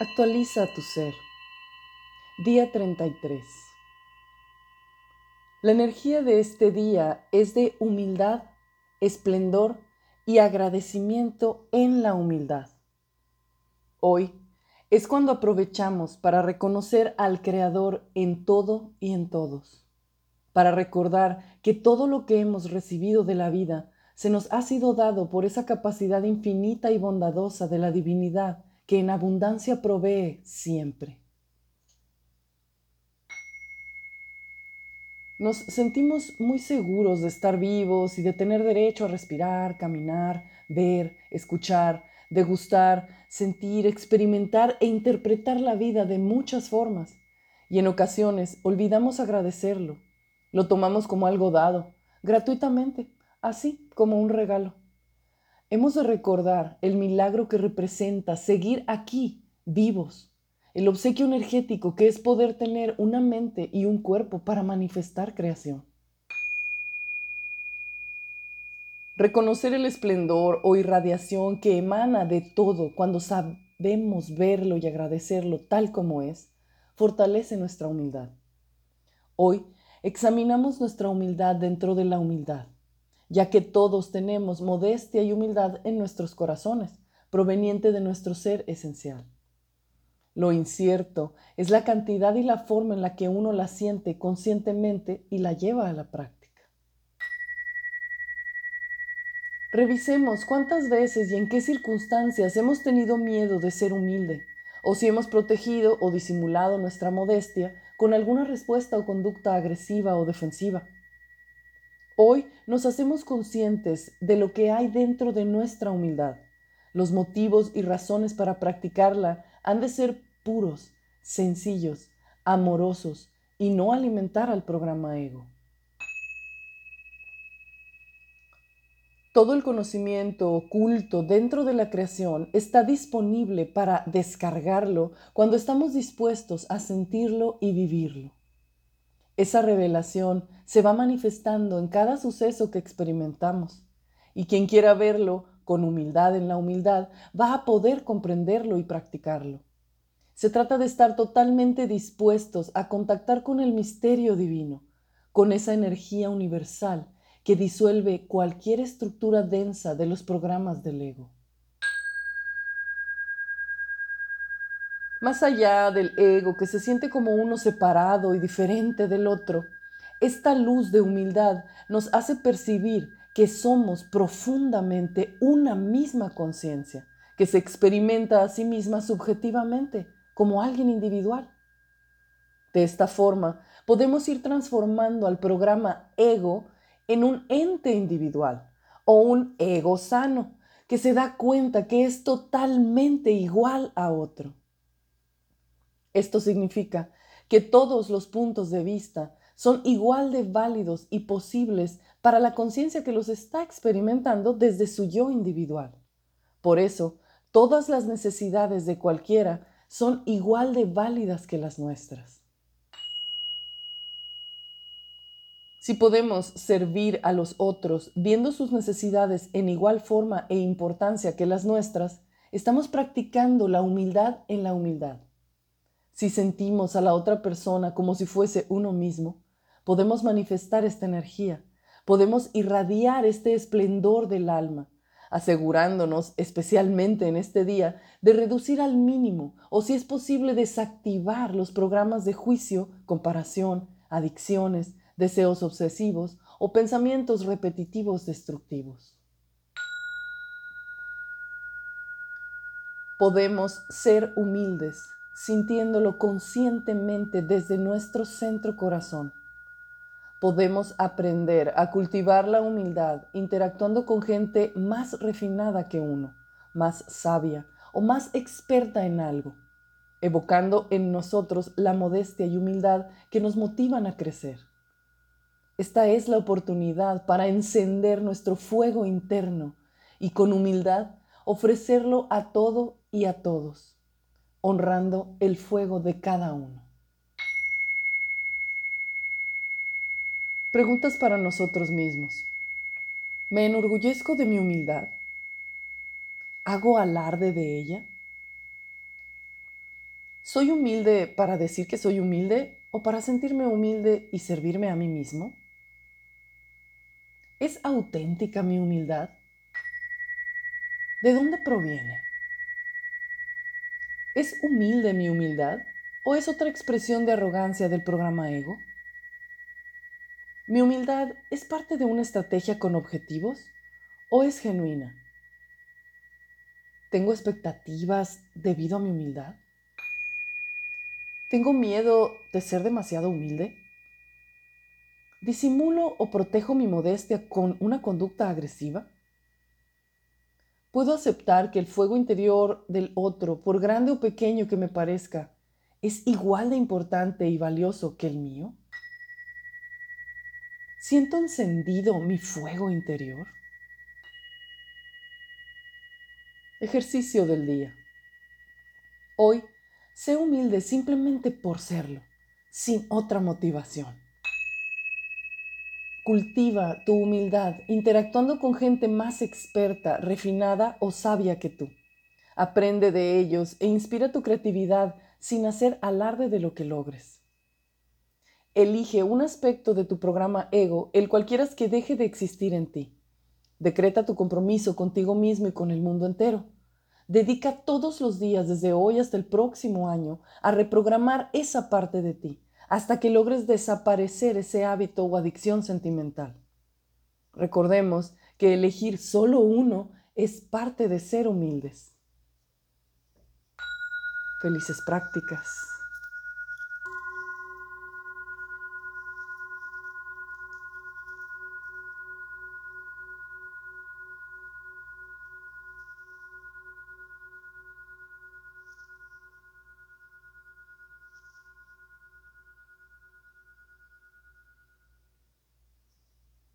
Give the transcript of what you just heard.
Actualiza tu ser. Día 33. La energía de este día es de humildad, esplendor y agradecimiento en la humildad. Hoy es cuando aprovechamos para reconocer al Creador en todo y en todos, para recordar que todo lo que hemos recibido de la vida se nos ha sido dado por esa capacidad infinita y bondadosa de la divinidad que en abundancia provee siempre. Nos sentimos muy seguros de estar vivos y de tener derecho a respirar, caminar, ver, escuchar, degustar, sentir, experimentar e interpretar la vida de muchas formas. Y en ocasiones olvidamos agradecerlo. Lo tomamos como algo dado, gratuitamente, así como un regalo. Hemos de recordar el milagro que representa seguir aquí, vivos, el obsequio energético que es poder tener una mente y un cuerpo para manifestar creación. Reconocer el esplendor o irradiación que emana de todo cuando sabemos verlo y agradecerlo tal como es, fortalece nuestra humildad. Hoy examinamos nuestra humildad dentro de la humildad ya que todos tenemos modestia y humildad en nuestros corazones, proveniente de nuestro ser esencial. Lo incierto es la cantidad y la forma en la que uno la siente conscientemente y la lleva a la práctica. Revisemos cuántas veces y en qué circunstancias hemos tenido miedo de ser humilde, o si hemos protegido o disimulado nuestra modestia con alguna respuesta o conducta agresiva o defensiva. Hoy nos hacemos conscientes de lo que hay dentro de nuestra humildad. Los motivos y razones para practicarla han de ser puros, sencillos, amorosos y no alimentar al programa ego. Todo el conocimiento oculto dentro de la creación está disponible para descargarlo cuando estamos dispuestos a sentirlo y vivirlo. Esa revelación se va manifestando en cada suceso que experimentamos y quien quiera verlo con humildad en la humildad va a poder comprenderlo y practicarlo. Se trata de estar totalmente dispuestos a contactar con el misterio divino, con esa energía universal que disuelve cualquier estructura densa de los programas del ego. Más allá del ego que se siente como uno separado y diferente del otro, esta luz de humildad nos hace percibir que somos profundamente una misma conciencia, que se experimenta a sí misma subjetivamente, como alguien individual. De esta forma, podemos ir transformando al programa ego en un ente individual o un ego sano, que se da cuenta que es totalmente igual a otro. Esto significa que todos los puntos de vista son igual de válidos y posibles para la conciencia que los está experimentando desde su yo individual. Por eso, todas las necesidades de cualquiera son igual de válidas que las nuestras. Si podemos servir a los otros viendo sus necesidades en igual forma e importancia que las nuestras, estamos practicando la humildad en la humildad. Si sentimos a la otra persona como si fuese uno mismo, podemos manifestar esta energía, podemos irradiar este esplendor del alma, asegurándonos, especialmente en este día, de reducir al mínimo o si es posible desactivar los programas de juicio, comparación, adicciones, deseos obsesivos o pensamientos repetitivos destructivos. Podemos ser humildes sintiéndolo conscientemente desde nuestro centro corazón. Podemos aprender a cultivar la humildad interactuando con gente más refinada que uno, más sabia o más experta en algo, evocando en nosotros la modestia y humildad que nos motivan a crecer. Esta es la oportunidad para encender nuestro fuego interno y con humildad ofrecerlo a todo y a todos honrando el fuego de cada uno. Preguntas para nosotros mismos. ¿Me enorgullezco de mi humildad? ¿Hago alarde de ella? ¿Soy humilde para decir que soy humilde o para sentirme humilde y servirme a mí mismo? ¿Es auténtica mi humildad? ¿De dónde proviene? ¿Es humilde mi humildad o es otra expresión de arrogancia del programa ego? ¿Mi humildad es parte de una estrategia con objetivos o es genuina? ¿Tengo expectativas debido a mi humildad? ¿Tengo miedo de ser demasiado humilde? ¿Disimulo o protejo mi modestia con una conducta agresiva? ¿Puedo aceptar que el fuego interior del otro, por grande o pequeño que me parezca, es igual de importante y valioso que el mío? ¿Siento encendido mi fuego interior? Ejercicio del día. Hoy, sé humilde simplemente por serlo, sin otra motivación. Cultiva tu humildad interactuando con gente más experta, refinada o sabia que tú. Aprende de ellos e inspira tu creatividad sin hacer alarde de lo que logres. Elige un aspecto de tu programa ego, el cual quieras que deje de existir en ti. Decreta tu compromiso contigo mismo y con el mundo entero. Dedica todos los días desde hoy hasta el próximo año a reprogramar esa parte de ti hasta que logres desaparecer ese hábito o adicción sentimental. Recordemos que elegir solo uno es parte de ser humildes. Felices prácticas.